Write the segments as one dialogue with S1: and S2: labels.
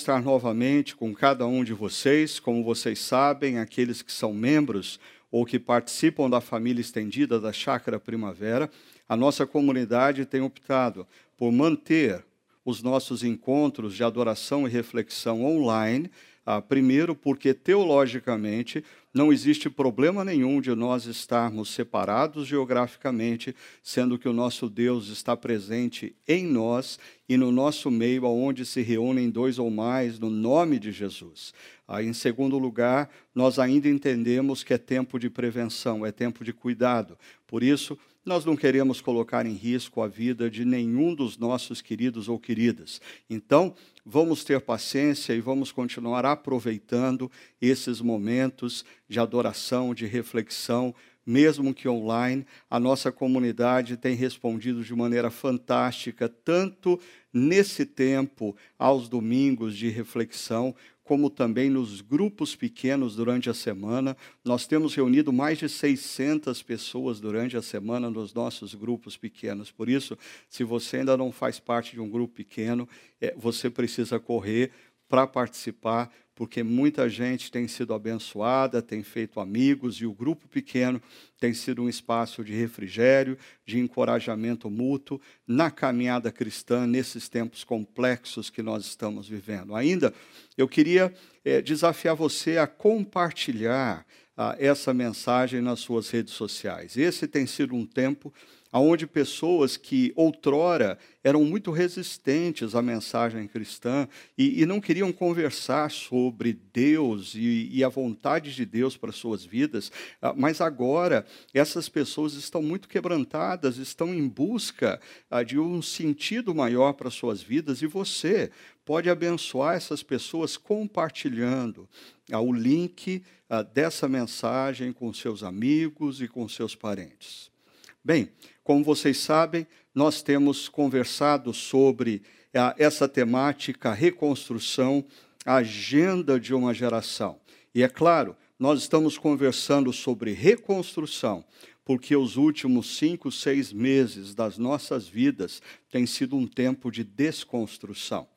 S1: Estar novamente com cada um de vocês. Como vocês sabem, aqueles que são membros ou que participam da família estendida da Chácara Primavera, a nossa comunidade tem optado por manter os nossos encontros de adoração e reflexão online. Ah, primeiro, porque teologicamente não existe problema nenhum de nós estarmos separados geograficamente, sendo que o nosso Deus está presente em nós e no nosso meio, aonde se reúnem dois ou mais, no nome de Jesus. Aí, em segundo lugar, nós ainda entendemos que é tempo de prevenção, é tempo de cuidado. Por isso, nós não queremos colocar em risco a vida de nenhum dos nossos queridos ou queridas. Então, vamos ter paciência e vamos continuar aproveitando esses momentos de adoração, de reflexão, mesmo que online. A nossa comunidade tem respondido de maneira fantástica, tanto nesse tempo, aos domingos de reflexão, como também nos grupos pequenos durante a semana. Nós temos reunido mais de 600 pessoas durante a semana nos nossos grupos pequenos. Por isso, se você ainda não faz parte de um grupo pequeno, é, você precisa correr para participar, porque muita gente tem sido abençoada, tem feito amigos, e o grupo pequeno tem sido um espaço de refrigério, de encorajamento mútuo na caminhada cristã, nesses tempos complexos que nós estamos vivendo. Ainda, eu queria é, desafiar você a compartilhar ah, essa mensagem nas suas redes sociais. Esse tem sido um tempo onde pessoas que outrora eram muito resistentes à mensagem cristã e, e não queriam conversar sobre Deus e, e, a vontade de Deus para suas vidas, ah, mas agora essas pessoas estão muito quebrantadas, estão em busca ah, de um sentido maior para suas vidas e você pode abençoar essas pessoas compartilhando ah, o link dessa mensagem com seus amigos e com seus parentes. Bem, como vocês sabem, nós temos conversado sobre a, essa temática, reconstrução, agenda de uma geração. E é claro, nós estamos conversando sobre reconstrução, porque os últimos cinco, seis meses das nossas vidas têm sido um tempo de desconstrução.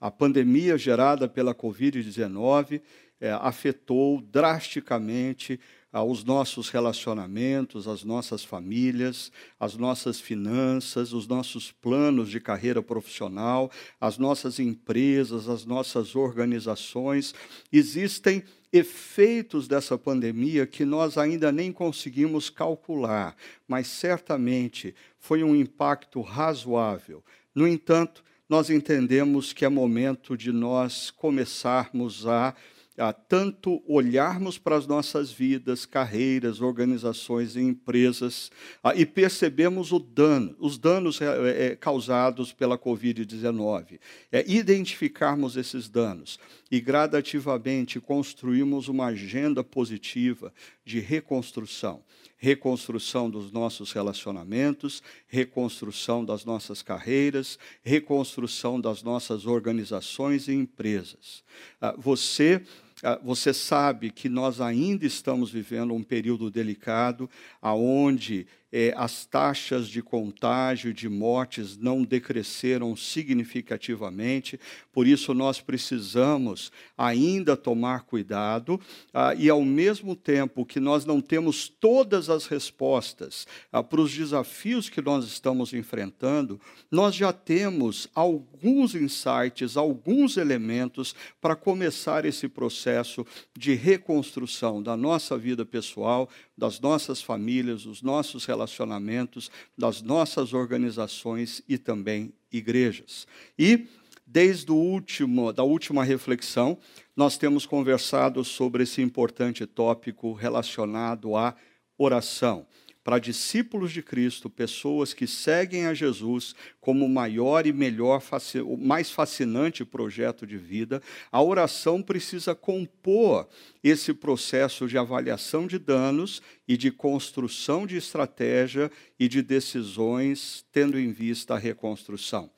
S1: A pandemia gerada pela Covid-19 é, afetou drasticamente aos nossos relacionamentos, às nossas famílias, às nossas finanças, os nossos planos de carreira profissional, as nossas empresas, as nossas organizações. Existem efeitos dessa pandemia que nós ainda nem conseguimos calcular, mas certamente foi um impacto razoável. No entanto, nós entendemos que é momento de nós começarmos a a tanto olharmos para as nossas vidas, carreiras, organizações e empresas a, e percebemos o dano, os danos é, é, causados pela Covid-19, é, identificarmos esses danos e gradativamente construirmos uma agenda positiva de reconstrução reconstrução dos nossos relacionamentos, reconstrução das nossas carreiras, reconstrução das nossas organizações e empresas. Ah, você ah, você sabe que nós ainda estamos vivendo um período delicado, aonde é, as taxas de contágio de mortes não decresceram significativamente, por isso nós precisamos ainda tomar cuidado ah, e, ao mesmo tempo que nós não temos todas as respostas ah, para os desafios que nós estamos enfrentando, nós já temos alguns insights, alguns elementos para começar esse processo de reconstrução da nossa vida pessoal, das nossas famílias, dos nossos relacionamentos, das nossas organizações e também igrejas. E desde o último, da última reflexão, nós temos conversado sobre esse importante tópico relacionado à oração para discípulos de Cristo, pessoas que seguem a Jesus como o maior e melhor, o mais fascinante projeto de vida, a oração precisa compor esse processo de avaliação de danos e de construção de estratégia e de decisões, tendo em vista a reconstrução.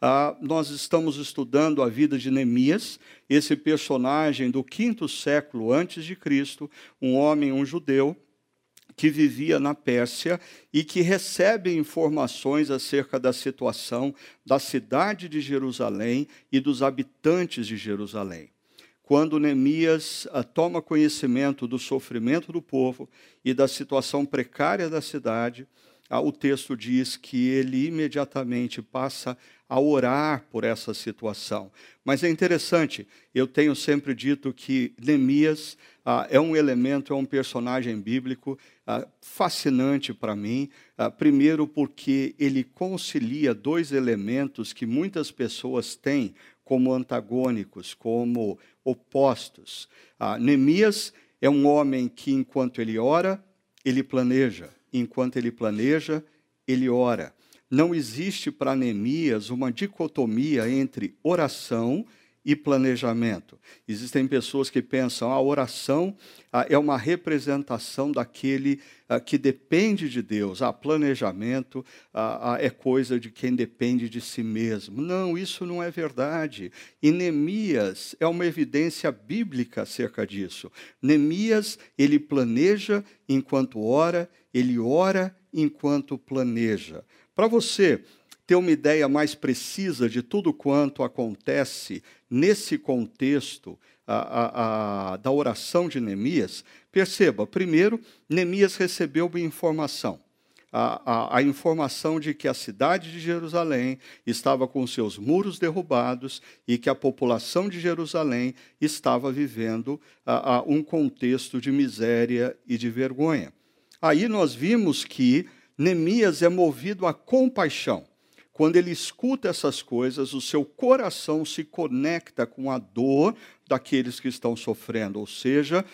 S1: Ah, nós estamos estudando a vida de Neemias, esse personagem do quinto século antes de Cristo, um homem, um judeu, que vivia na Pérsia e que recebe informações acerca da situação da cidade de Jerusalém e dos habitantes de Jerusalém. Quando Neemias ah, toma conhecimento do sofrimento do povo e da situação precária da cidade, ah, o texto diz que ele imediatamente passa a orar por essa situação. Mas é interessante, eu tenho sempre dito que Neemias ah, é um elemento, é um personagem bíblico ah, fascinante para mim. Ah, primeiro, porque ele concilia dois elementos que muitas pessoas têm como antagônicos, como opostos. Ah, Neemias é um homem que, enquanto ele ora, ele planeja. Enquanto ele planeja, ele ora não existe para Neemias uma dicotomia entre oração e planejamento. Existem pessoas que pensam a oração ah, é uma representação daquele ah, que depende de Deus, a planejamento ah, ah, é coisa de quem depende de si mesmo. Não, isso não é verdade. E Neemias é uma evidência bíblica acerca disso. Neemias, ele planeja enquanto ora, ele ora enquanto planeja. Para você ter uma ideia mais precisa de tudo quanto acontece nesse contexto a, a, a, da oração de Neemias, perceba, primeiro, Neemias recebeu uma informação. A, informação de que a cidade de Jerusalém estava com seus muros derrubados e que a população de Jerusalém estava vivendo um contexto de miséria e de vergonha. Aí nós vimos que Neemias é movido a compaixão. Quando ele escuta essas coisas, o seu coração se conecta com a dor daqueles que estão sofrendo, ou seja,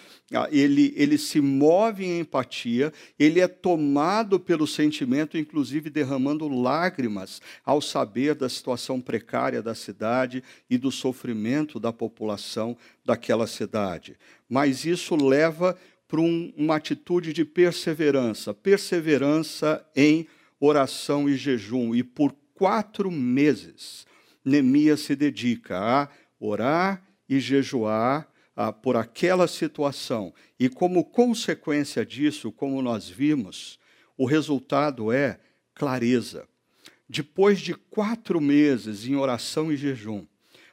S1: ele, ele se move em empatia, ele é tomado pelo sentimento, inclusive derramando lágrimas ao saber da situação precária da cidade e do sofrimento da população daquela cidade. Mas isso leva para um, uma atitude de perseverança, perseverança em oração e jejum. E por quatro meses, Neemias se dedica a orar e jejuar ah, por aquela situação. E como consequência disso, como nós vimos, o resultado é clareza. Depois de quatro meses em oração e jejum,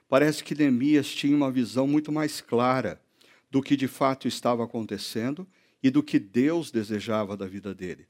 S1: parece que Neemias tinha uma visão muito mais clara do que de fato estava acontecendo e do que Deus desejava da vida dele.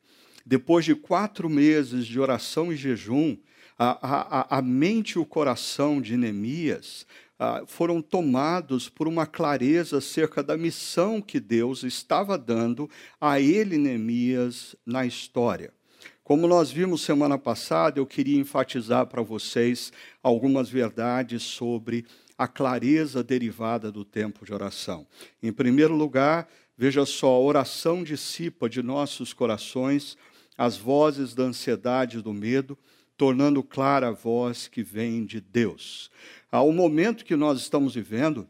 S1: Depois de quatro meses de oração e jejum, a, a, a mente e o coração de Neemias ah, foram tomados por uma clareza acerca da missão que Deus estava dando a ele, Neemias, na história. Como nós vimos semana passada, eu queria enfatizar para vocês algumas verdades sobre a clareza derivada do tempo de oração. Em primeiro lugar, veja só, a oração dissipa de nossos corações as vozes da ansiedade e do medo, tornando clara a voz que vem de Deus. O momento que nós estamos vivendo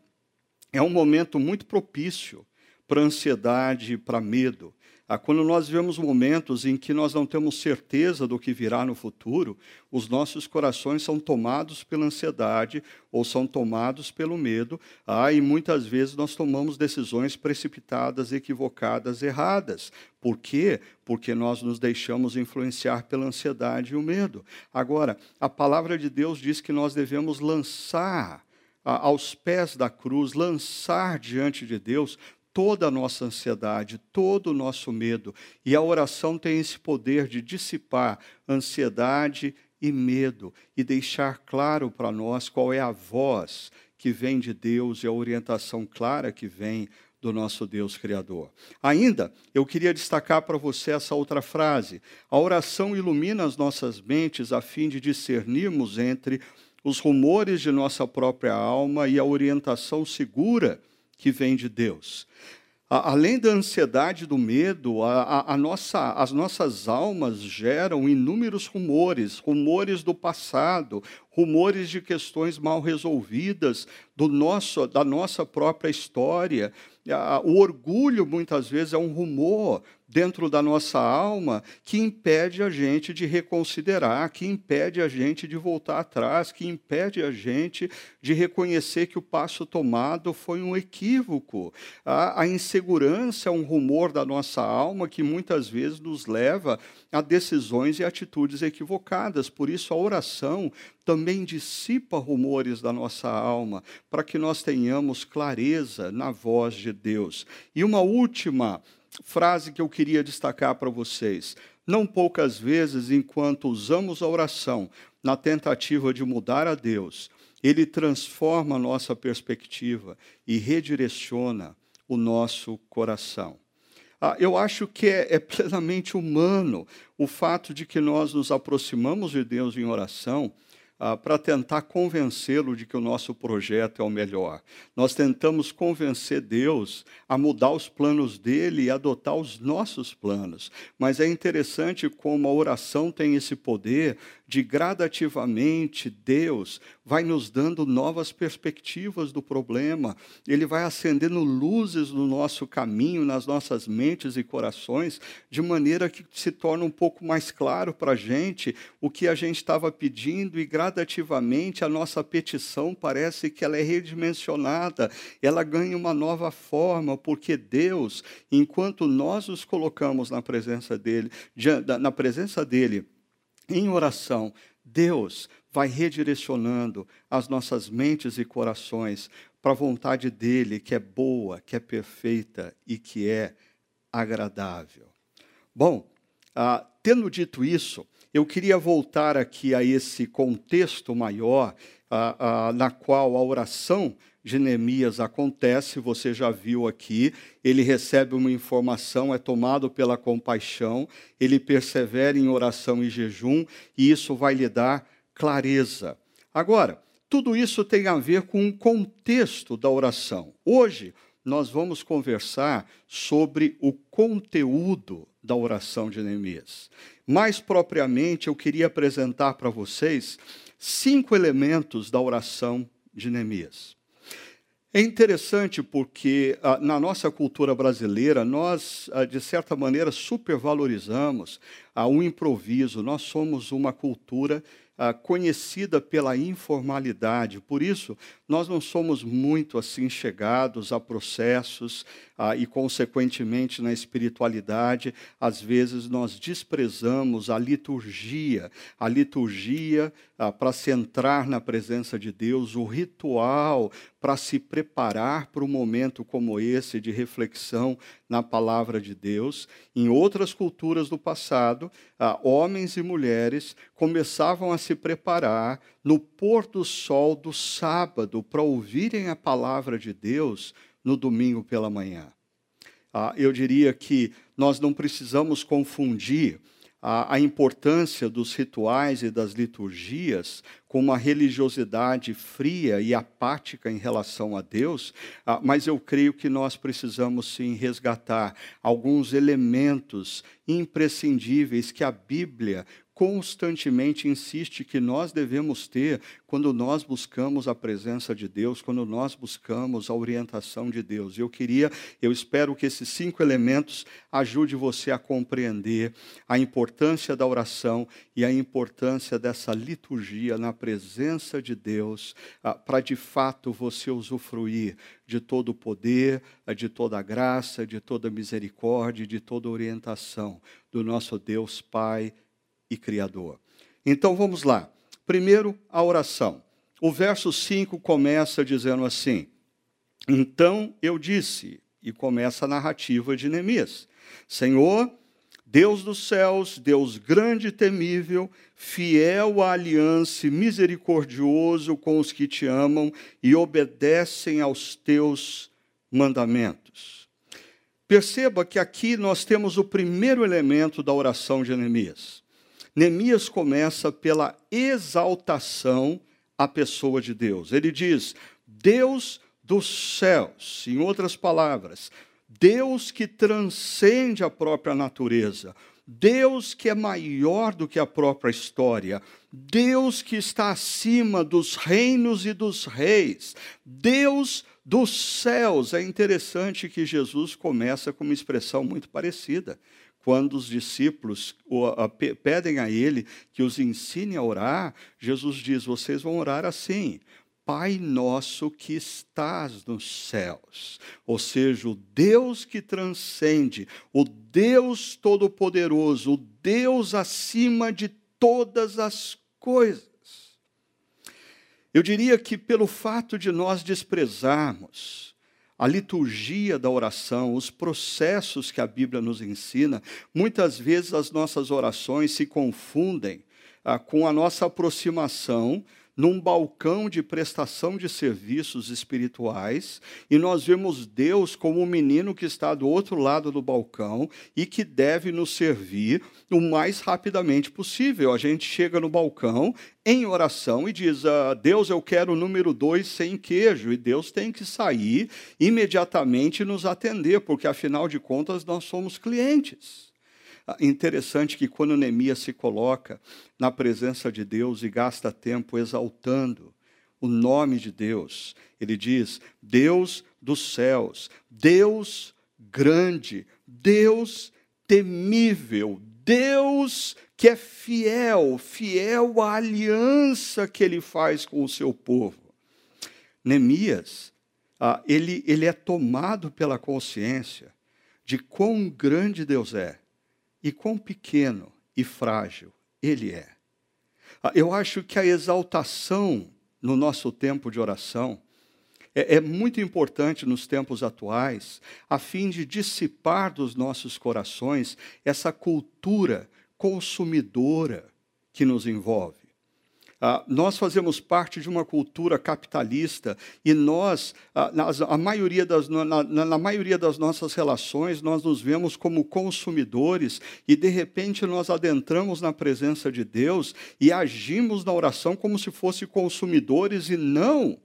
S1: é um momento muito propício para ansiedade e para medo. Ah, quando nós vemos momentos em que nós não temos certeza do que virá no futuro, os nossos corações são tomados pela ansiedade ou são tomados pelo medo, ah, e muitas vezes nós tomamos decisões precipitadas, equivocadas, erradas. Por quê? Porque nós nos deixamos influenciar pela ansiedade e o medo. Agora, a palavra de Deus diz que nós devemos lançar aos pés da cruz, lançar diante de Deus toda a nossa ansiedade, todo o nosso medo. E a oração tem esse poder de dissipar ansiedade e medo e deixar claro para nós qual é a voz que vem de Deus e a orientação clara que vem do nosso Deus Criador. Ainda, eu queria destacar para você essa outra frase. A oração ilumina as nossas mentes a fim de discernirmos entre os rumores de nossa própria alma e a orientação segura que vem de Deus. além da ansiedade e do medo, a, a, nossa, as nossas almas geram inúmeros rumores, rumores do passado, rumores de questões mal resolvidas do nosso, da nossa própria história, o orgulho, muitas vezes, é um rumor dentro da nossa alma que impede a gente de reconsiderar, que impede a gente de voltar atrás, que impede a gente de reconhecer que o passo tomado foi um equívoco. A, a insegurança é um rumor da nossa alma que muitas vezes nos leva a decisões e atitudes equivocadas. Por isso, a oração também dissipa rumores da nossa alma, para que nós tenhamos clareza na voz de Deus. E uma última frase que eu queria destacar para vocês. Não poucas vezes, enquanto usamos a oração na tentativa de mudar a Deus, ele transforma a nossa perspectiva e redireciona o nosso coração. Ah, eu acho que é, é plenamente humano o fato de que nós nos aproximamos de Deus em oração ah, para tentar convencê-lo de que o nosso projeto é o melhor. Nós tentamos convencer Deus a mudar os planos dele e adotar os nossos planos. Mas é interessante como a oração tem esse poder de gradativamente Deus vai nos dando novas perspectivas do problema, ele vai acendendo luzes no nosso caminho, nas nossas mentes e corações, de maneira que se torna um pouco mais claro para a gente o que a gente estava pedindo e gradativamente a nossa petição parece que ela é redimensionada, ela ganha uma nova forma, porque Deus, enquanto nós nos colocamos na presença dele, na presença dele, em oração, Deus vai redirecionando as nossas mentes e corações para a vontade dele, que é boa, que é perfeita e que é agradável. Bom, ah, tendo dito isso, eu queria voltar aqui a esse contexto maior, ah, ah, na qual a oração de Neemias acontece, você já viu aqui, ele recebe uma informação, é tomado pela compaixão, ele persevera em oração e jejum, e isso vai lhe dar clareza. Agora, tudo isso tem a ver com o contexto da oração. Hoje, nós vamos conversar sobre o conteúdo da oração de Neemias. Mais propriamente, eu queria apresentar para vocês cinco elementos da oração de Neemias. É interessante porque ah, na nossa cultura brasileira nós, ah, de certa maneira, supervalorizamos ah, o improviso. Nós somos uma cultura ah, conhecida pela informalidade. Por isso, nós não somos muito assim chegados a processos ah, e, consequentemente, na espiritualidade. Às vezes, nós desprezamos a liturgia, a liturgia ah, para se entrar na presença de Deus, o ritual para se preparar para um momento como esse de reflexão na palavra de Deus. Em outras culturas do passado, ah, homens e mulheres começavam a se preparar no pôr do sol do sábado para ouvirem a palavra de Deus no domingo pela manhã. Ah, eu diria que nós não precisamos confundir a, a, importância dos rituais e das liturgias com uma religiosidade fria e apática em relação a Deus, ah, mas eu creio que nós precisamos sim resgatar alguns elementos imprescindíveis que a Bíblia constantemente insiste que nós devemos ter quando nós buscamos a presença de Deus, quando nós buscamos a orientação de Deus. Eu queria, eu espero que esses cinco elementos ajude você a compreender a importância da oração e a importância dessa liturgia na presença de Deus, ah, para de fato você usufruir de todo o poder, de toda a graça, de toda a misericórdia, de toda a orientação do nosso Deus Pai e Criador. Então vamos lá. Primeiro, a oração. O verso 5 começa dizendo assim: Então eu disse, e começa a narrativa de Neemias: Senhor, Deus dos céus, Deus grande e temível, fiel à aliança e misericordioso com os que te amam e obedecem aos teus mandamentos. Perceba que aqui nós temos o primeiro elemento da oração de Neemias. Neemias começa pela exaltação à pessoa de Deus. Ele diz: Deus dos céus, em outras palavras, Deus que transcende a própria natureza, Deus que é maior do que a própria história, Deus que está acima dos reinos e dos reis, Deus dos céus. É interessante que Jesus começa com uma expressão muito parecida. Quando os discípulos pedem a ele que os ensine a orar, Jesus diz: vocês vão orar assim. Pai nosso que estás nos céus, ou seja, o Deus que transcende, o Deus todo-poderoso, o Deus acima de todas as coisas. Eu diria que pelo fato de nós desprezarmos a liturgia da oração, os processos que a Bíblia nos ensina, muitas vezes as nossas orações se confundem ah, com a nossa aproximação num balcão de prestação de serviços espirituais e nós vemos Deus como um menino que está do outro lado do balcão e que deve nos servir o mais rapidamente possível. A gente chega no balcão em oração e diz: ah, Deus, eu quero o número dois sem queijo, e Deus tem que sair imediatamente e nos atender, porque afinal de contas nós somos clientes. Ah, interessante que quando Neemias se coloca na presença de Deus e gasta tempo exaltando o nome de Deus, ele diz: Deus dos céus, Deus grande, Deus temível, Deus que é fiel, fiel à aliança que ele faz com o seu povo. Neemias, ah, ele, ele é tomado pela consciência de quão grande Deus é e quão pequeno e frágil ele é. Ah, eu acho que a exaltação no nosso tempo de oração é, é, muito importante nos tempos atuais, a fim de dissipar dos nossos corações essa cultura consumidora que nos envolve. Ah, nós fazemos parte de uma cultura capitalista e nós, ah, a maioria das, na, na, na, maioria das nossas relações, nós nos vemos como consumidores e, de repente, nós adentramos na presença de Deus e agimos na oração como se fossem consumidores e não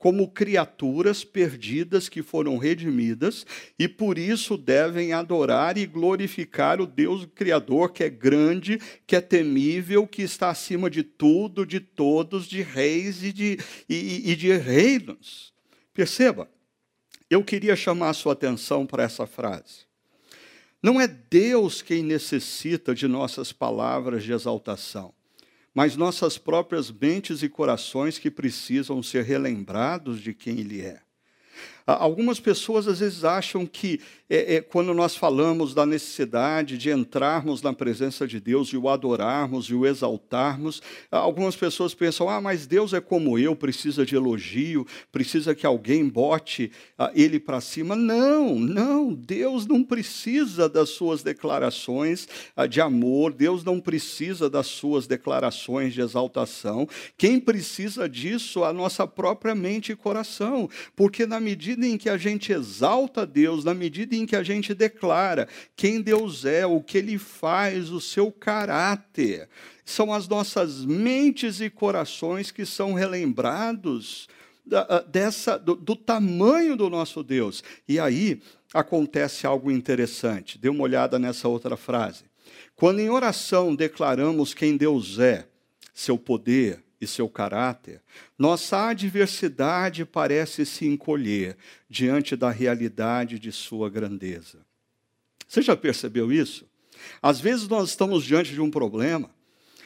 S1: como criaturas perdidas que foram redimidas e por isso devem adorar e glorificar o Deus Criador, que é grande, que é temível, que está acima de tudo, de todos, de reis e de, e, e de reinos. Perceba, eu queria chamar a sua atenção para essa frase. Não é Deus quem necessita de nossas palavras de exaltação mas nossas próprias mentes e corações que precisam ser relembrados de quem Ele é. Algumas pessoas às vezes acham que é, é, quando nós falamos da necessidade de entrarmos na presença de Deus e o adorarmos e o exaltarmos, algumas pessoas pensam: ah, mas Deus é como eu, precisa de elogio, precisa que alguém bote ah, ele para cima. Não, não, Deus não precisa das suas declarações ah, de amor, Deus não precisa das suas declarações de exaltação. Quem precisa disso é a nossa própria mente e coração, porque na medida em que a gente exalta Deus, na medida em que a gente declara quem Deus é, o que Ele faz, o seu caráter, são as nossas mentes e corações que são relembrados dessa, do, do tamanho do nosso Deus. E aí acontece algo interessante. Dê uma olhada nessa outra frase. Quando em oração declaramos quem Deus é, seu poder, e seu caráter, nossa adversidade parece se encolher diante da realidade de sua grandeza. Você já percebeu isso? Às vezes nós estamos diante de um problema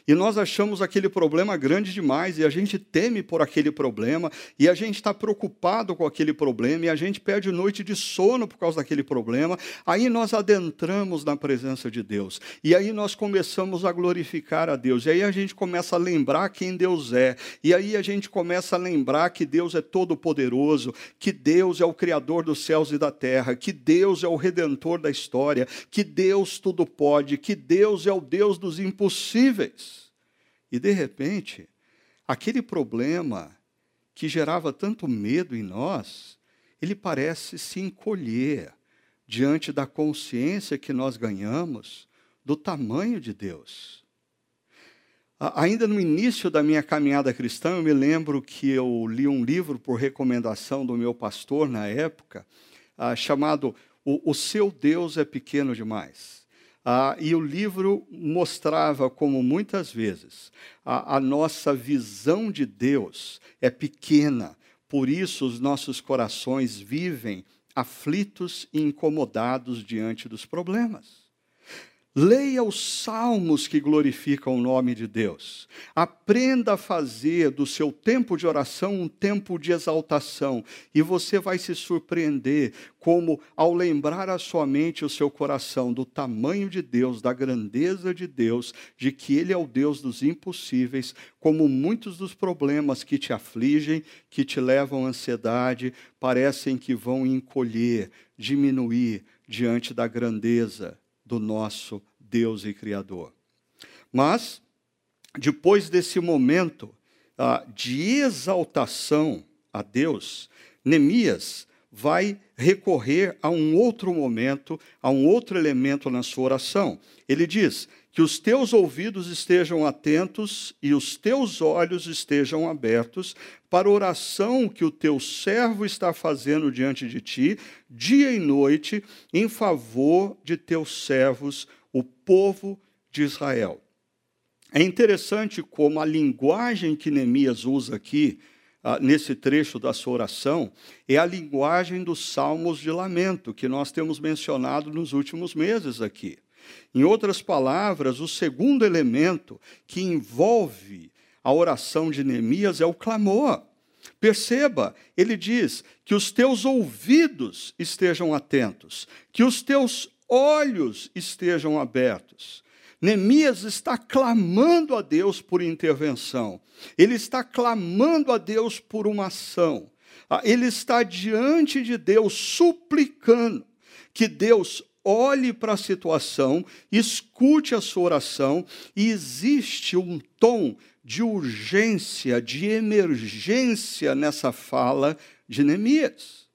S1: e nós achamos aquele problema grande demais e a gente teme por aquele problema e a gente está preocupado com aquele problema e a gente perde noite de sono por causa daquele problema. Aí nós adentramos na presença de Deus e aí nós começamos a glorificar a Deus e aí a gente começa a lembrar quem Deus é e aí a gente começa a lembrar que Deus é todo-poderoso, que Deus é o Criador dos céus e da terra, que Deus é o Redentor da história, que Deus tudo pode, que Deus é o Deus dos impossíveis. E de repente, aquele problema que gerava tanto medo em nós, ele parece se encolher diante da consciência que nós ganhamos do tamanho de Deus. Ainda no início da minha caminhada cristã, eu me lembro que eu li um livro por recomendação do meu pastor na época, ah, chamado o, Seu Deus é Pequeno Demais. Ah, e o livro mostrava como muitas vezes a, a nossa visão de Deus é pequena, por isso os nossos corações vivem aflitos e incomodados diante dos problemas. Leia os salmos que glorificam o nome de Deus. Aprenda a fazer do seu tempo de oração um tempo de exaltação. E você vai se surpreender como, ao lembrar a sua mente e o seu coração do tamanho de Deus, da grandeza de Deus, de que Ele é o Deus dos impossíveis, como muitos dos problemas que te afligem, que te levam à ansiedade, parecem que vão encolher, diminuir diante da grandeza do nosso Deus e Criador. Mas, depois desse momento ah, de exaltação a Deus, Neemias vai recorrer a um outro momento, a um outro elemento na sua oração. Ele diz: Que os teus ouvidos estejam atentos e os teus olhos estejam abertos para a oração que o teu servo está fazendo diante de ti, dia e noite, em favor de teus servos, o povo de Israel. É interessante como a linguagem que Neemias usa aqui, ah, nesse trecho da sua oração, é a linguagem dos salmos de lamento, que nós temos mencionado nos últimos meses aqui. Em outras palavras, o segundo elemento que envolve a oração de Neemias é o clamor. Perceba, ele diz que os teus ouvidos estejam atentos, que os teus olhos estejam abertos. Neemias está clamando a Deus por intervenção, ele está clamando a Deus por uma ação, ah, ele está diante de Deus suplicando que Deus olhe para a situação, escute a sua oração, e existe um tom de urgência, de emergência nessa fala de Neemias.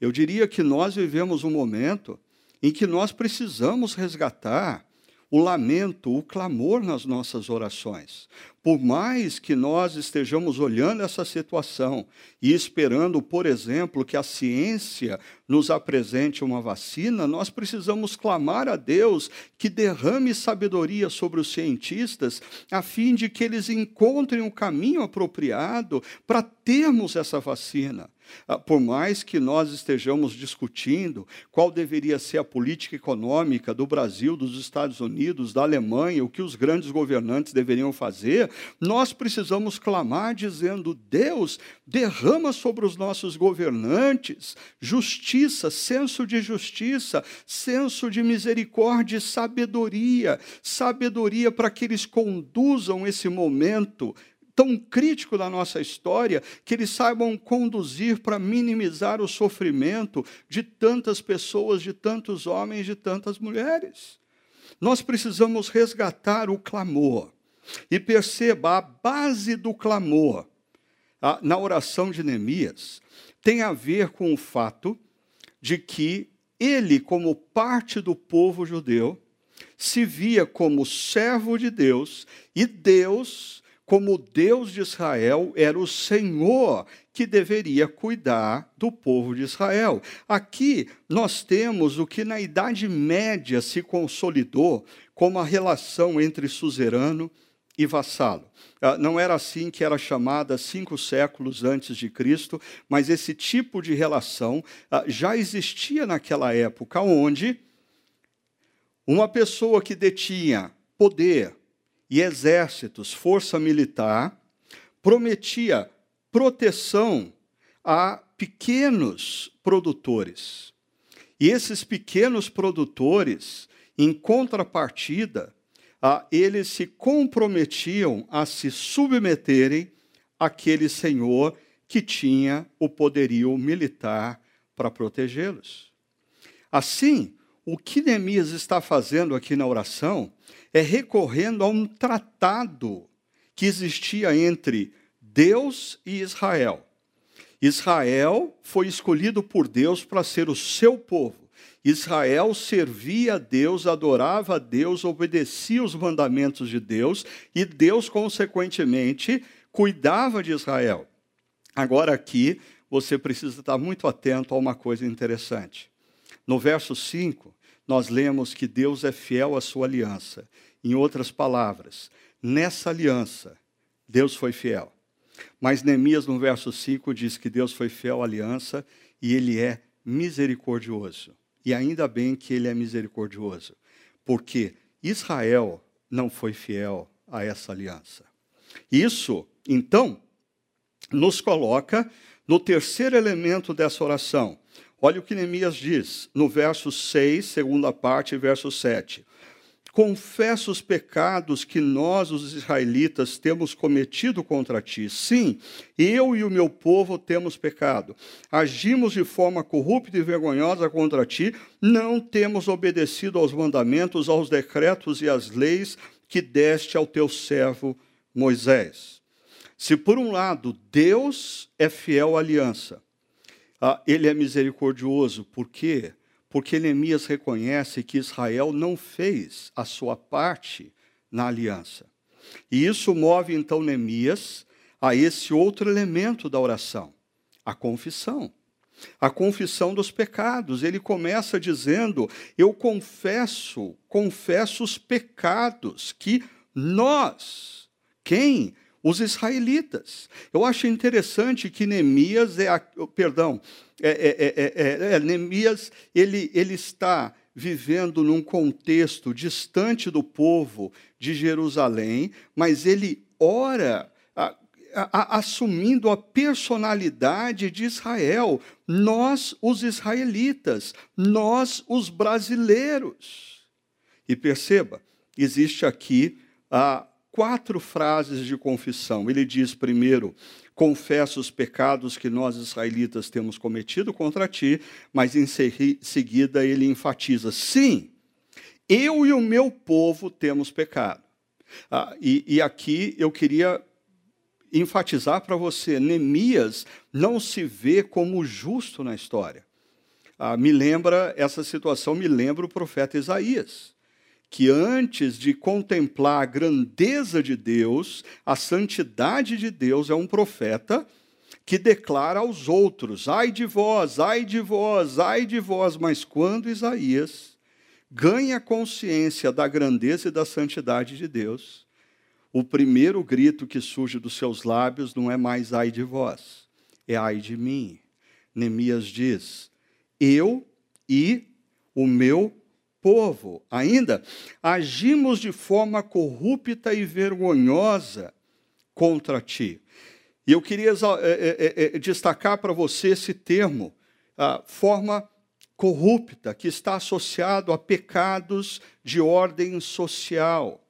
S1: Eu diria que nós vivemos um momento em que nós precisamos resgatar o lamento, o clamor nas nossas orações. Por mais que nós estejamos olhando essa situação e esperando, por exemplo, que a ciência nos apresente uma vacina, nós precisamos clamar a Deus que derrame sabedoria sobre os cientistas, a fim de que eles encontrem o um caminho apropriado para termos essa vacina. Ah, por mais que nós estejamos discutindo qual deveria ser a política econômica do Brasil, dos Estados Unidos, da Alemanha, o que os grandes governantes deveriam fazer, nós precisamos clamar dizendo: Deus, derrama sobre os nossos governantes justiça, senso de justiça, senso de misericórdia e sabedoria, sabedoria para que eles conduzam esse momento tão crítico da nossa história, que eles saibam conduzir para minimizar o sofrimento de tantas pessoas, de tantos homens, de tantas mulheres. Nós precisamos resgatar o clamor. E perceba, a base do clamor a, na oração de Neemias tem a ver com o fato de que ele, como parte do povo judeu, se via como servo de Deus e Deus como Deus de Israel era o Senhor que deveria cuidar do povo de Israel. Aqui nós temos o que na Idade Média se consolidou como a relação entre suzerano e vassalo. Ah, não era assim que era chamada cinco séculos antes de Cristo, mas esse tipo de relação ah, já existia naquela época, onde uma pessoa que detinha poder, e exércitos, força militar, prometia proteção a pequenos produtores. E esses pequenos produtores, em contrapartida, a, eles se comprometiam a se submeterem àquele senhor que tinha o poderio militar para protegê-los. Assim, o que Neemias está fazendo aqui na oração é recorrendo a um tratado que existia entre Deus e Israel. Israel foi escolhido por Deus para ser o seu povo. Israel servia a Deus, adorava a Deus, obedecia os mandamentos de Deus e Deus, consequentemente, cuidava de Israel. Agora, aqui, você precisa estar muito atento a uma coisa interessante. No verso 5, nós lemos que Deus é fiel à sua aliança. Em outras palavras, nessa aliança, Deus foi fiel. Mas Neemias, no verso 5, diz que Deus foi fiel à aliança e ele é misericordioso. E ainda bem que ele é misericordioso, porque Israel não foi fiel a essa aliança. Isso, então, nos coloca no terceiro elemento dessa oração. Olha o que Neemias diz no verso 6, segunda parte, verso 7 confessa os pecados que nós, os israelitas, temos cometido contra ti. Sim, eu e o meu povo temos pecado. Agimos de forma corrupta e vergonhosa contra ti, não temos obedecido aos mandamentos, aos decretos e às leis que deste ao teu servo Moisés. Se por um lado Deus é fiel à aliança, ah, ele é misericordioso, por quê? Porque Neemias reconhece que Israel não fez a sua parte na aliança. E isso move então Neemias a esse outro elemento da oração, a confissão. A confissão dos pecados. Ele começa dizendo: Eu confesso, confesso os pecados que nós, quem? Os israelitas. Eu acho interessante que Neemias é, perdão, é é, é, é, é, Neemias ele, ele está vivendo num contexto distante do povo de Jerusalém, mas ele ora a, a, assumindo a personalidade de Israel. Nós, os israelitas, nós, os brasileiros. E perceba, existe aqui a quatro frases de confissão. Ele diz primeiro: confessa os pecados que nós israelitas temos cometido contra ti, mas em seguida ele enfatiza: sim, eu e o meu povo temos pecado. Ah, e, e aqui eu queria enfatizar para você: Neemias não se vê como justo na história. Ah, me lembra, essa situação me lembra o profeta Isaías que antes de contemplar a grandeza de Deus, a santidade de Deus, é um profeta que declara aos outros: ai de vós, ai de vós, ai de vós. Mas quando Isaías ganha consciência da grandeza e da santidade de Deus, o primeiro grito que surge dos seus lábios não é mais ai de vós, é ai de mim. Neemias diz: eu e o meu povo. Ainda, agimos de forma corrupta e vergonhosa contra ti. E eu queria é, é, é, destacar para você esse termo, a forma corrupta, que está associado a pecados de ordem social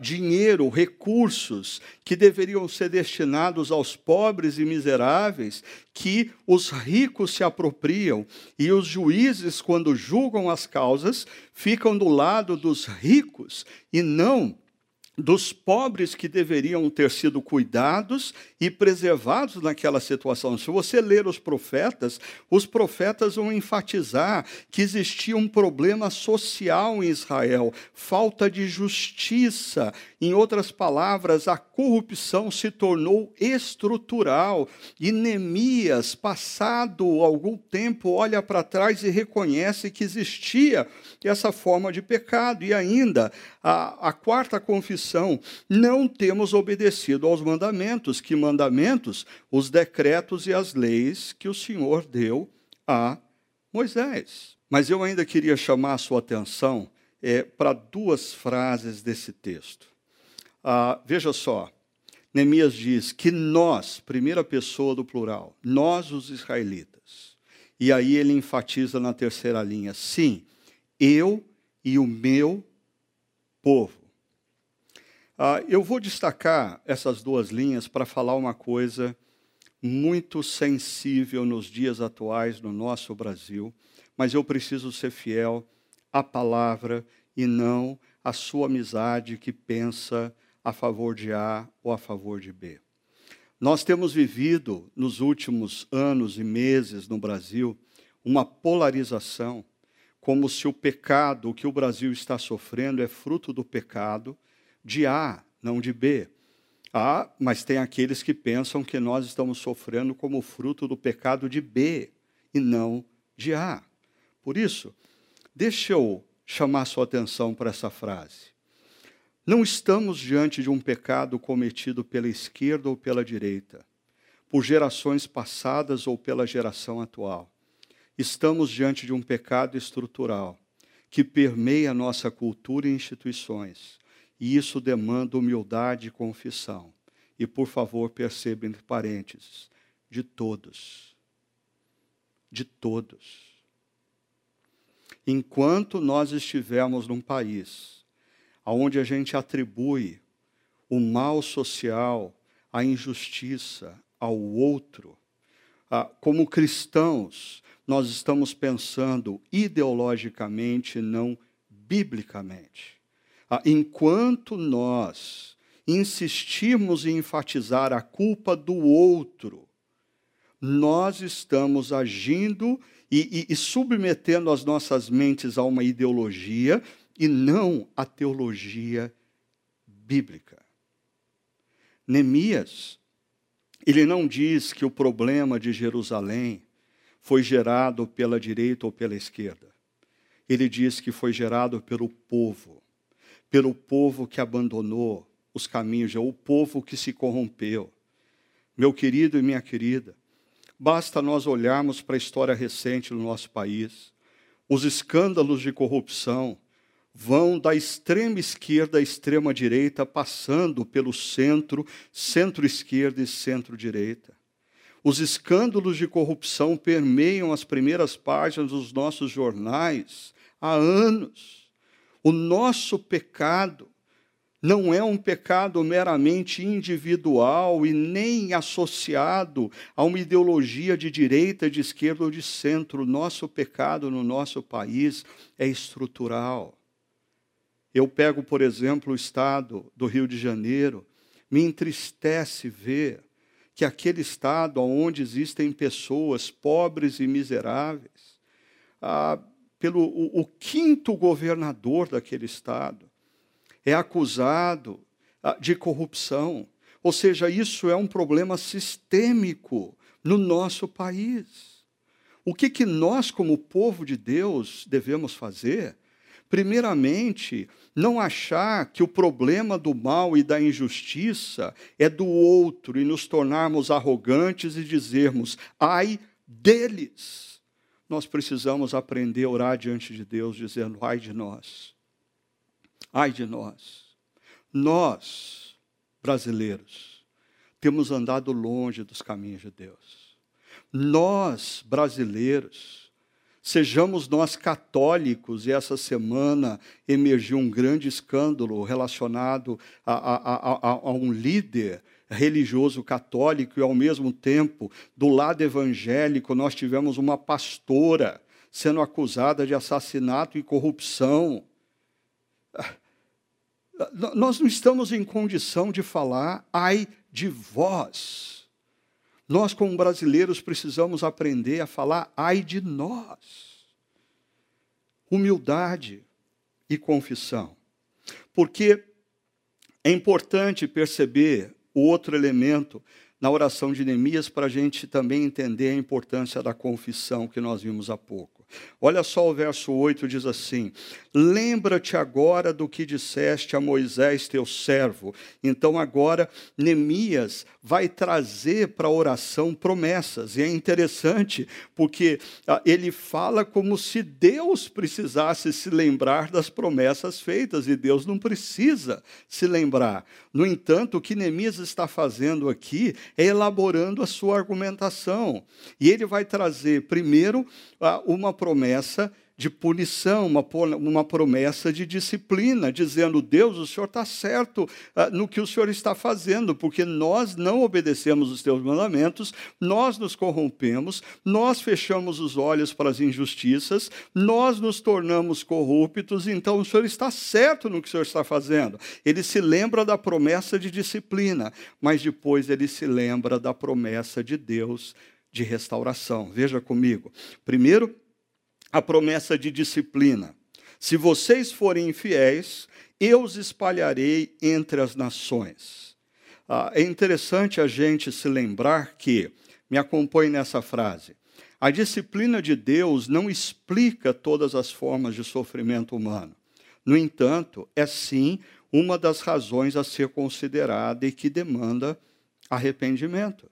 S1: dinheiro, recursos que deveriam ser destinados aos pobres e miseráveis, que os ricos se apropriam, e os juízes, quando julgam as causas, ficam do lado dos ricos e não dos pobres que deveriam ter sido cuidados e preservados naquela situação. Se você ler os profetas, os profetas vão enfatizar que existia um problema social em Israel, falta de justiça. Em outras palavras, a corrupção se tornou estrutural. E Neemias, passado algum tempo, olha para trás e reconhece que existia essa forma de pecado. E ainda, a, a quarta confissão, não temos obedecido aos mandamentos que mandamentos, os decretos e as leis que o Senhor deu a Moisés. Mas eu ainda queria chamar a sua atenção é, para duas frases desse texto. Ah, veja só, Neemias diz que nós, primeira pessoa do plural, nós os israelitas. E aí ele enfatiza na terceira linha: sim, eu e o meu povo. Ah, eu vou destacar essas duas linhas para falar uma coisa muito sensível nos dias atuais no nosso Brasil, mas eu preciso ser fiel à palavra e não à sua amizade que pensa a favor de A ou a favor de B. Nós temos vivido nos últimos anos e meses no Brasil uma polarização, como se o pecado, o que o Brasil está sofrendo, é fruto do pecado de A, não de B. Ah, mas tem aqueles que pensam que nós estamos sofrendo como fruto do pecado de B e não de A. Por isso, deixa eu chamar sua atenção para essa frase. Não estamos diante de um pecado cometido pela esquerda ou pela direita, por gerações passadas ou pela geração atual. Estamos diante de um pecado estrutural que permeia nossa cultura e instituições, e isso demanda humildade e confissão. E, por favor, perceba entre parênteses, de todos. De todos. Enquanto nós estivermos num país onde a gente atribui o mal social, a injustiça ao outro, ah, como cristãos, nós estamos pensando ideologicamente, não biblicamente. Ah, enquanto nós insistirmos em enfatizar a culpa do outro, nós estamos agindo e, e, e submetendo as nossas mentes a uma ideologia e não a teologia bíblica. Neemias, ele não diz que o problema de Jerusalém foi gerado pela direita ou pela esquerda. Ele diz que foi gerado pelo povo, pelo povo que abandonou os caminhos, o povo que se corrompeu. Meu querido e minha querida, basta nós olharmos para a história recente do nosso país, os escândalos de corrupção, vão da extrema esquerda à extrema direita, passando pelo centro, centro-esquerda e centro-direita. Os escândalos de corrupção permeiam as primeiras páginas dos nossos jornais há anos. O nosso pecado não é um pecado meramente individual e nem associado a uma ideologia de direita, de esquerda ou de centro. O nosso pecado no nosso país é estrutural. Eu pego, por exemplo, o estado do Rio de Janeiro, me entristece ver que aquele estado onde existem pessoas pobres e miseráveis, ah, pelo o, o, quinto governador daquele estado, é acusado ah, de corrupção. Ou seja, isso é um problema sistêmico no nosso país. O que, que nós, como povo de Deus, devemos fazer? Primeiramente, não achar que o problema do mal e da injustiça é do outro e nos tornarmos arrogantes e dizermos, ai deles. Nós precisamos aprender a orar diante de Deus, dizendo, ai de nós, ai de nós. Nós, brasileiros, temos andado longe dos caminhos de Deus. Nós, brasileiros, Sejamos nós católicos, e essa semana emergiu um grande escândalo relacionado a, a, a, a, um líder religioso católico, e ao mesmo tempo, do lado evangélico, nós tivemos uma pastora sendo acusada de assassinato e corrupção. Nós não estamos em condição de falar, ai de vós nós, como brasileiros, precisamos aprender a falar ai de nós. Humildade e confissão. Porque é importante perceber o outro elemento na oração de Neemias para a gente também entender a importância da confissão que nós vimos há pouco. Olha só o verso 8 diz assim: Lembra-te agora do que disseste a Moisés, teu servo. Então agora Neemias vai trazer para a oração promessas. E é interessante porque ah, ele fala como se Deus precisasse se lembrar das promessas feitas e Deus não precisa se lembrar. No entanto, o que Neemias está fazendo aqui é elaborando a sua argumentação. E ele vai trazer primeiro ah, uma promessa de punição, uma, uma promessa de disciplina, dizendo: Deus, o Senhor está certo uh, no que o Senhor está fazendo, porque nós não obedecemos os teus mandamentos, nós nos corrompemos, nós fechamos os olhos para as injustiças, nós nos tornamos corruptos, então o Senhor está certo no que o Senhor está fazendo. Ele se lembra da promessa de disciplina, mas depois ele se lembra da promessa de Deus de restauração. Veja comigo. Primeiro, a promessa de disciplina. Se vocês forem infiéis, eu os espalharei entre as nações. Ah, é interessante a gente se lembrar que, me acompanhe nessa frase, a disciplina de Deus não explica todas as formas de sofrimento humano. No entanto, é sim uma das razões a ser considerada e que demanda arrependimento.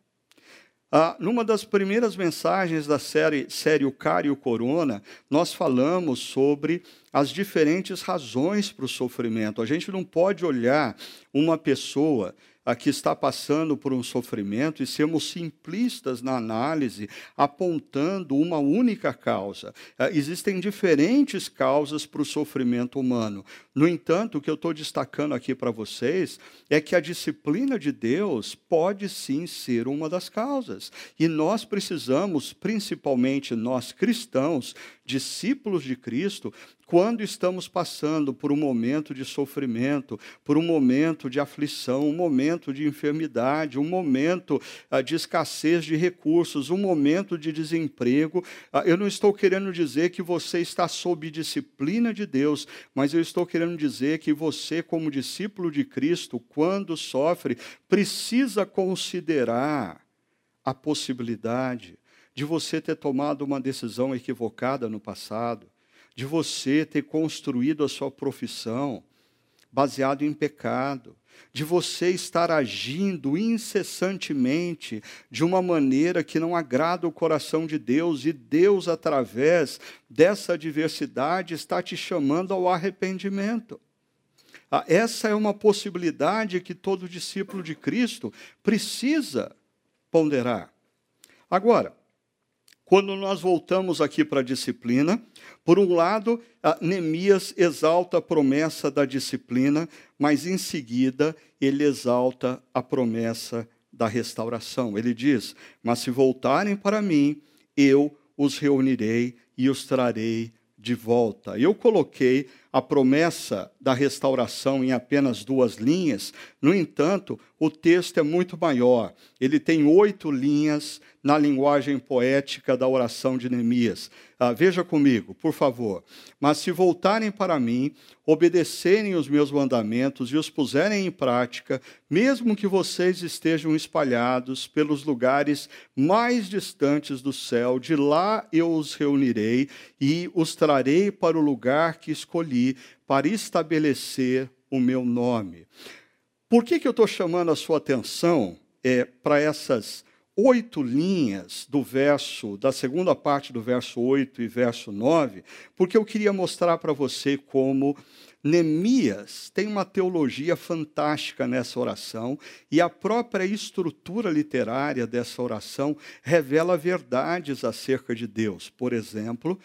S1: Ah, numa das primeiras mensagens da série, série O Cara e o Corona, nós falamos sobre as diferentes razões para o sofrimento. A gente não pode olhar uma pessoa que está passando por um sofrimento e sermos simplistas na análise, apontando uma única causa. É, existem diferentes causas para o sofrimento humano. No entanto, o que eu estou destacando aqui para vocês é que a disciplina de Deus pode sim ser uma das causas. E nós precisamos, principalmente nós cristãos, discípulos de Cristo, quando estamos passando por um momento de sofrimento, por um momento de aflição, um momento de enfermidade, um momento ah, de escassez de recursos, um momento de desemprego, ah, eu não estou querendo dizer que você está sob disciplina de Deus, mas eu estou querendo dizer que você, como discípulo de Cristo, quando sofre, precisa considerar a possibilidade de você ter tomado uma decisão equivocada no passado de você ter construído a sua profissão baseado em pecado, de você estar agindo incessantemente de uma maneira que não agrada o coração de Deus, e Deus, através dessa adversidade, está te chamando ao arrependimento. Ah, essa é uma possibilidade que todo discípulo de Cristo precisa ponderar. Agora, quando nós voltamos aqui para a disciplina, por um lado, Neemias exalta a promessa da disciplina, mas em seguida ele exalta a promessa da restauração. Ele diz: Mas se voltarem para mim, eu os reunirei e os trarei de volta. Eu coloquei a promessa da restauração em apenas duas linhas, no entanto, o texto é muito maior. Ele tem oito linhas na linguagem poética da oração de Neemias. Ah, veja comigo, por favor. Mas se voltarem para mim, obedecerem os meus mandamentos e os puserem em prática, mesmo que vocês estejam espalhados pelos lugares mais distantes do céu, de lá eu os reunirei e os trarei para o lugar que escolhi para estabelecer o meu nome. Por que, que eu estou chamando a sua atenção é, para essas oito linhas do verso, da segunda parte do verso 8 e verso 9, porque eu queria mostrar para você como Neemias tem uma teologia fantástica nessa oração e a própria estrutura literária dessa oração revela verdades acerca de Deus. Por exemplo,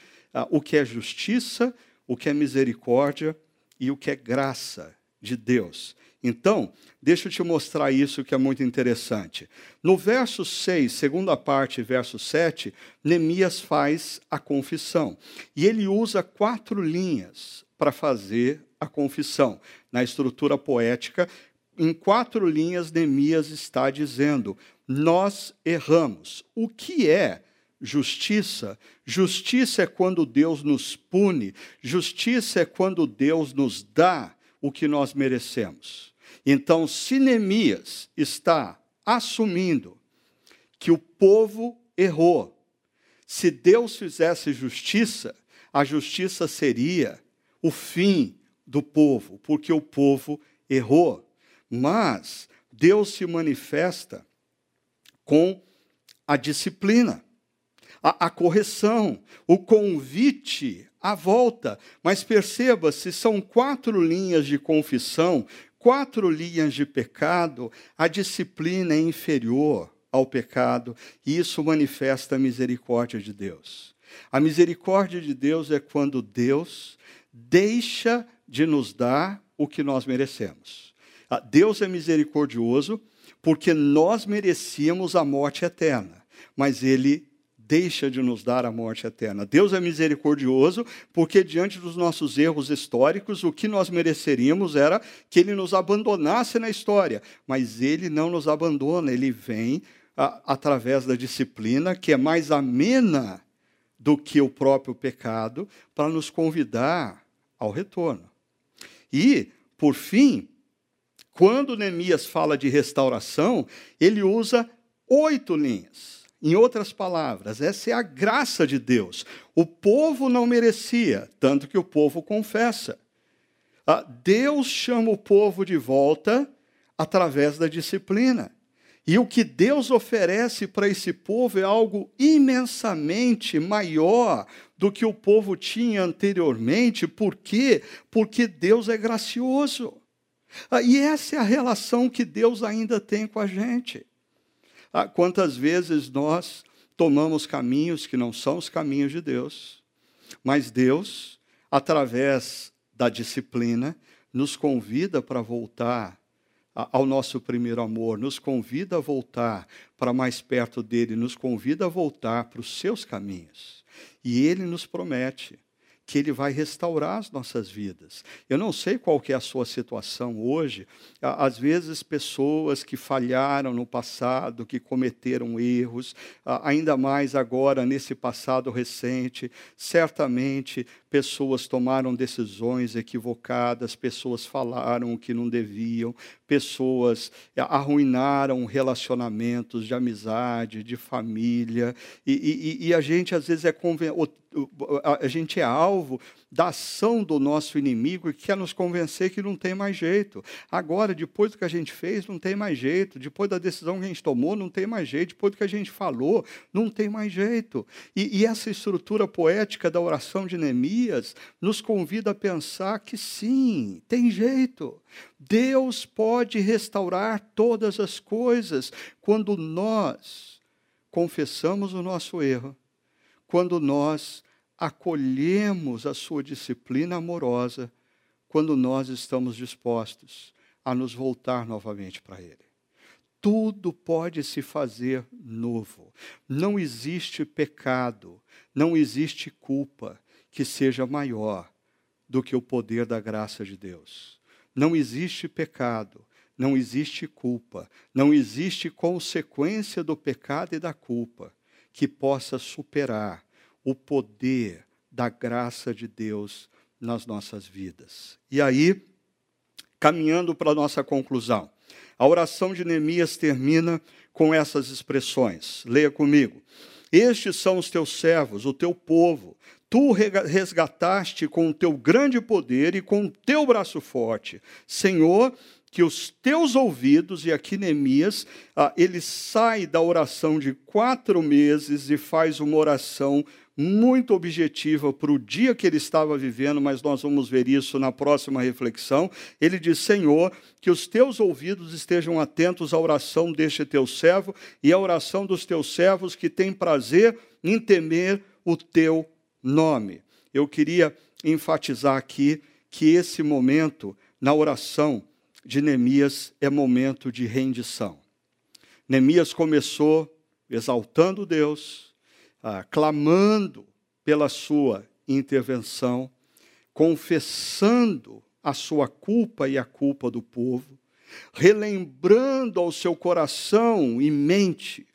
S1: o que é justiça, o que é misericórdia e o que é graça de Deus. Então, deixa eu te mostrar isso que é muito interessante. No verso 6, segunda parte, verso 7, Neemias faz a confissão. E ele usa quatro linhas para fazer a confissão. Na estrutura poética, em quatro linhas, Neemias está dizendo: Nós erramos. O que é justiça? Justiça é quando Deus nos pune, justiça é quando Deus nos dá o que nós merecemos. Então, se Neemias está assumindo que o povo errou, se Deus fizesse justiça, a justiça seria o fim do povo, porque o povo errou. Mas Deus se manifesta com a disciplina, a, a correção, o convite à volta. Mas perceba, se são quatro linhas de confissão, quatro linhas de pecado, a disciplina é inferior ao pecado, e isso manifesta a misericórdia de Deus. A misericórdia de Deus é quando Deus deixa de nos dar o que nós merecemos. Ah, Deus é misericordioso porque nós merecíamos a morte eterna, mas Ele deixa de nos dar a morte eterna. Deus é misericordioso, porque diante dos nossos erros históricos, o que nós mereceríamos era que ele nos abandonasse na história, mas ele não nos abandona, ele vem a, através da disciplina, que é mais amena do que o próprio pecado, para nos convidar ao retorno. E, por fim, quando Neemias fala de restauração, ele usa oito linhas. Em outras palavras, essa é a graça de Deus. O povo não merecia, tanto que o povo confessa. Ah, Deus chama o povo de volta através da disciplina. E o que Deus oferece para esse povo é algo imensamente maior do que o povo tinha anteriormente. Por quê? Porque Deus é gracioso. Ah, e essa é a relação que Deus ainda tem com a gente. Ah, quantas vezes nós tomamos caminhos que não são os caminhos de Deus, mas Deus, através da disciplina, nos convida para voltar ao nosso primeiro amor, nos convida a voltar para mais perto dele, nos convida a voltar para os seus caminhos. E ele nos promete que Ele vai restaurar as nossas vidas. Eu não sei qual que é a sua situação hoje. Às vezes, pessoas que falharam no passado, que cometeram erros, ainda mais agora, nesse passado recente, certamente pessoas tomaram decisões equivocadas, pessoas falaram o que não deviam, pessoas arruinaram relacionamentos de amizade, de família, e, e, e a gente às vezes é a gente é alvo da ação do nosso inimigo e quer nos convencer que não tem mais jeito. Agora, depois do que a gente fez, não tem mais jeito. Depois da decisão que a gente tomou, não tem mais jeito. Depois do que a gente falou, não tem mais jeito. E, e essa estrutura poética da oração de Neemias nos convida a pensar que sim, tem jeito. Deus pode restaurar todas as coisas quando nós confessamos o nosso erro, quando nós acolhemos a sua disciplina amorosa quando nós estamos dispostos a nos voltar novamente para Ele. Tudo pode se fazer novo. Não existe pecado, não existe culpa que seja maior do que o poder da graça de Deus. Não existe pecado, não existe culpa, não existe consequência do pecado e da culpa que possa superar o poder da graça de Deus nas nossas vidas. E aí, caminhando para a nossa conclusão, a oração de Neemias termina com essas expressões. Leia comigo. Estes são os teus servos, o teu povo. Tu resgataste com o teu grande poder e com o teu braço forte. Senhor, que os teus ouvidos, e aqui Neemias, ah, ele sai da oração de quatro meses e faz uma oração muito objetiva para o dia que ele estava vivendo, mas nós vamos ver isso na próxima reflexão. Ele diz: Senhor, que os teus ouvidos estejam atentos à oração deste teu servo e à oração dos teus servos que têm prazer em temer o teu nome. Eu queria enfatizar aqui que esse momento na oração de Neemias é momento de rendição. Neemias começou exaltando Deus, ah, clamando pela sua intervenção, confessando a sua culpa e a culpa do povo, relembrando ao seu coração e mente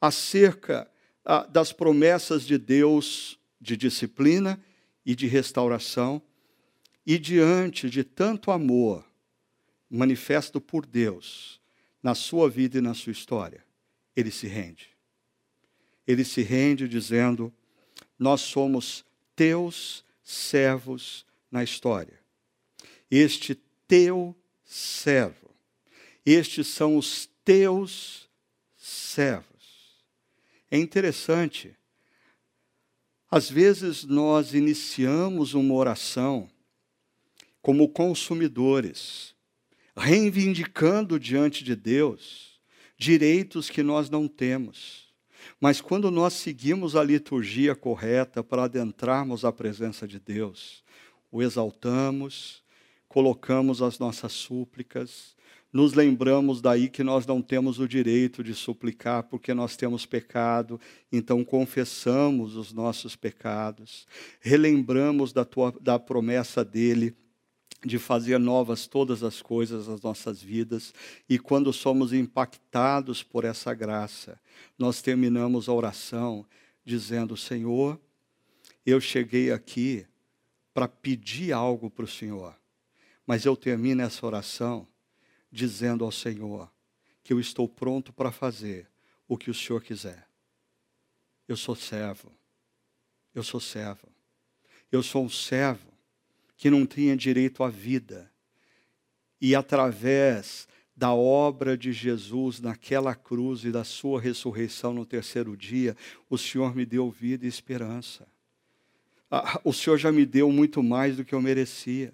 S1: acerca ah, das promessas de Deus de disciplina e de restauração, e diante de tanto amor manifesto por Deus na sua vida e na sua história, ele se rende ele se rende dizendo: Nós somos teus servos na história. Este teu servo, estes são os teus servos. É interessante, às vezes nós iniciamos uma oração como consumidores, reivindicando diante de Deus direitos que nós não temos mas quando nós seguimos a liturgia correta para adentrarmos a presença de Deus, o exaltamos, colocamos as nossas súplicas, nos lembramos daí que nós não temos o direito de suplicar porque nós temos pecado, então confessamos os nossos pecados, relembramos da, tua, da promessa dele de fazer novas todas as coisas nas nossas vidas, e quando somos impactados por essa graça, nós terminamos a oração dizendo: Senhor, eu cheguei aqui para pedir algo para o Senhor, mas eu termino essa oração dizendo ao Senhor que eu estou pronto para fazer o que o Senhor quiser. Eu sou servo, eu sou servo, eu sou um servo que não tinha direito à vida. E através da obra de Jesus naquela cruz e da sua ressurreição no terceiro dia, o Senhor me deu vida e esperança. Ah, o Senhor já me deu muito mais do que eu merecia.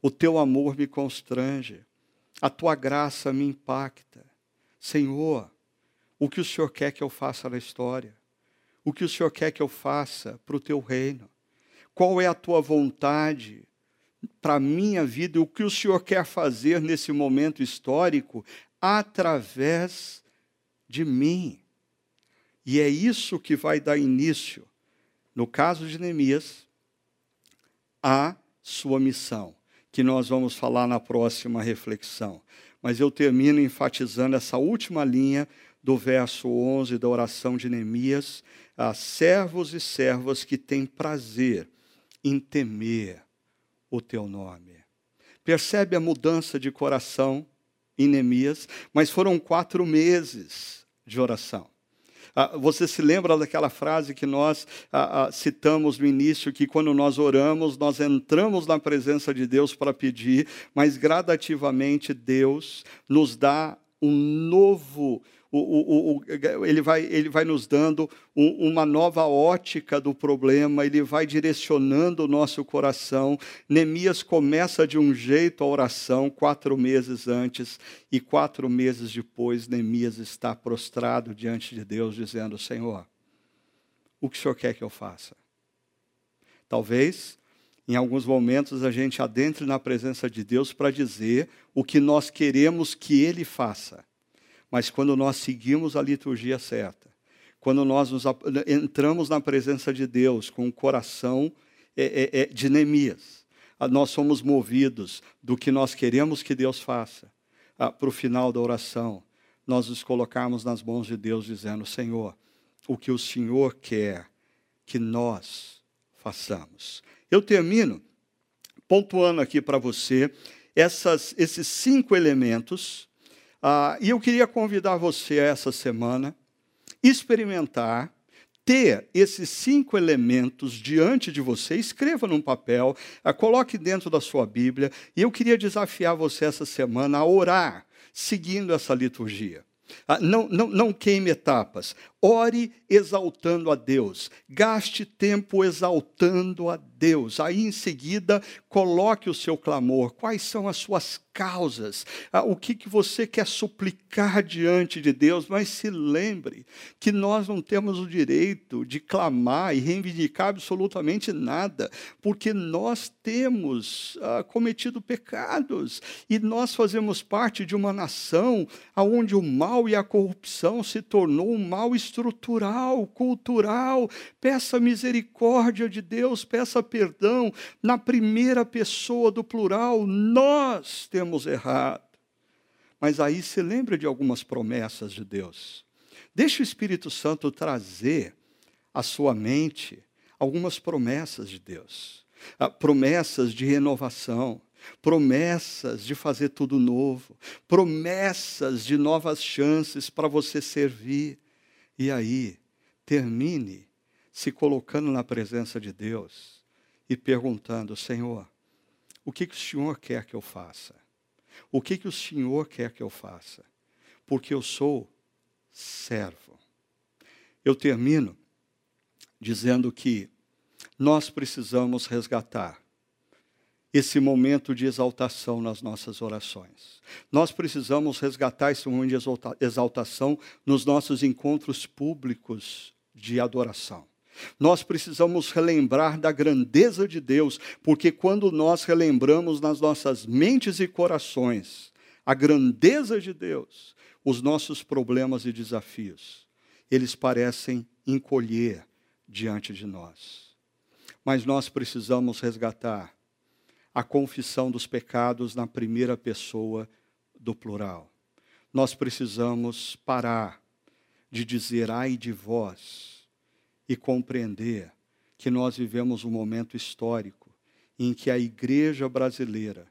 S1: O teu amor me constrange. A tua graça me impacta. Senhor, o que o Senhor quer que eu faça na história? O que o Senhor quer que eu faça para o teu reino? Qual é a tua vontade para a minha vida o que o Senhor quer fazer nesse momento histórico através de mim? E é isso que vai dar início, no caso de Neemias, à sua missão que nós vamos falar na próxima reflexão. Mas eu termino enfatizando essa última linha do verso 11 da oração de Neemias, a servos e servas que têm prazer em temer o teu nome. Percebe a mudança de coração em Neemias, mas foram quatro meses de oração. Ah, você se lembra daquela frase que nós ah, ah, citamos no início, que quando nós oramos, nós entramos na presença de Deus para pedir, mas gradativamente Deus nos dá um novo o, o, o, ele, vai, ele vai nos dando um, uma nova ótica do problema, ele vai direcionando o nosso coração. Neemias começa de um jeito a oração, quatro meses antes, e quatro meses depois, Neemias está prostrado diante de Deus, dizendo: Senhor, o que o Senhor quer que eu faça? Talvez em alguns momentos a gente adentre na presença de Deus para dizer o que nós queremos que Ele faça. Mas quando nós seguimos a liturgia certa, quando nós nos, entramos na presença de Deus com o coração é, é, é, de Neemias, nós somos movidos do que nós queremos que Deus faça. Para o final da oração, nós nos colocarmos nas mãos de Deus, dizendo: Senhor, o que o Senhor quer que nós façamos. Eu termino pontuando aqui para você essas, esses cinco elementos ah, e eu queria convidar você essa semana experimentar ter esses cinco elementos diante de você, escreva num papel, ah, coloque dentro da sua Bíblia, e eu queria desafiar você essa semana a orar seguindo essa liturgia. Ah, não, não, não queime etapas. Ore exaltando a Deus. Gaste tempo exaltando a Deus. Aí em seguida, coloque o seu clamor. Quais são as suas causas? Ah, o que, que você quer suplicar diante de Deus? Mas se lembre que nós não temos o direito de clamar e reivindicar absolutamente nada, porque nós temos ah, cometido pecados e nós fazemos parte de uma nação onde o mal e a corrupção se tornou um mal estrutural, cultural. Peça misericórdia de Deus, peça perdão na primeira pessoa do plural. Nós temos errado. Mas aí se lembra de algumas promessas de Deus. Deixe o Espírito Santo trazer à sua mente algumas promessas de Deus. Ah, promessas de renovação, promessas de fazer tudo novo, promessas de novas chances para você servir. E aí, termine se colocando na presença de Deus e perguntando: Senhor, o que, que o Senhor quer que eu faça? O que, que o Senhor quer que eu faça? Porque eu sou servo. Eu termino dizendo que nós precisamos resgatar esse momento de exaltação nas nossas orações. Nós precisamos resgatar esse momento de exaltação nos nossos encontros públicos de adoração. Nós precisamos relembrar da grandeza de Deus, porque quando nós relembramos nas nossas mentes e corações a grandeza de Deus, os nossos problemas e desafios, eles parecem encolher diante de nós. Mas nós precisamos resgatar a confissão dos pecados na primeira pessoa do plural. Nós precisamos parar de dizer ai de vós e compreender que nós vivemos um momento histórico em que a igreja brasileira,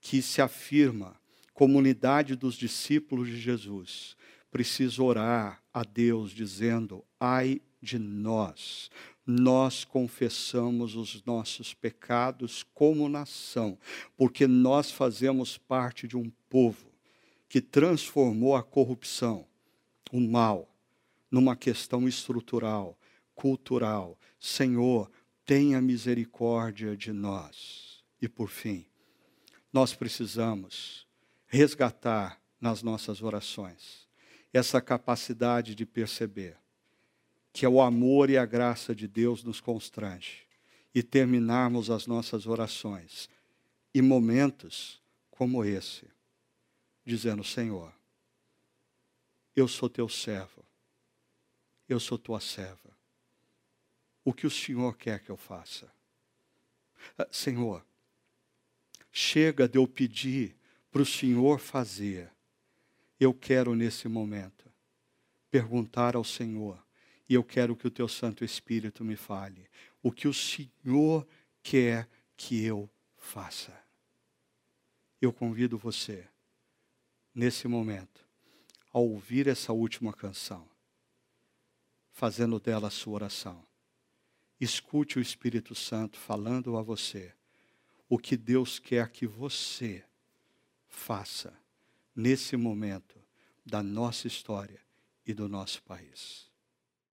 S1: que se afirma comunidade dos discípulos de Jesus, precisa orar a Deus dizendo: ai de nós. Nós confessamos os nossos pecados como nação, porque nós fazemos parte de um povo que transformou a corrupção, o mal, numa questão estrutural, cultural. Senhor, tenha misericórdia de nós. E por fim, nós precisamos resgatar nas nossas orações essa capacidade de perceber que é o amor e a graça de Deus nos constrange e terminarmos as nossas orações em momentos como esse, dizendo: Senhor, eu sou teu servo, eu sou tua serva. O que o Senhor quer que eu faça? Ah, Senhor, chega de eu pedir para o Senhor fazer. Eu quero nesse momento perguntar ao Senhor e eu quero que o teu Santo Espírito me fale o que o Senhor quer que eu faça. Eu convido você, nesse momento, a ouvir essa última canção, fazendo dela a sua oração. Escute o Espírito Santo falando a você o que Deus quer que você faça nesse momento da nossa história e do nosso país.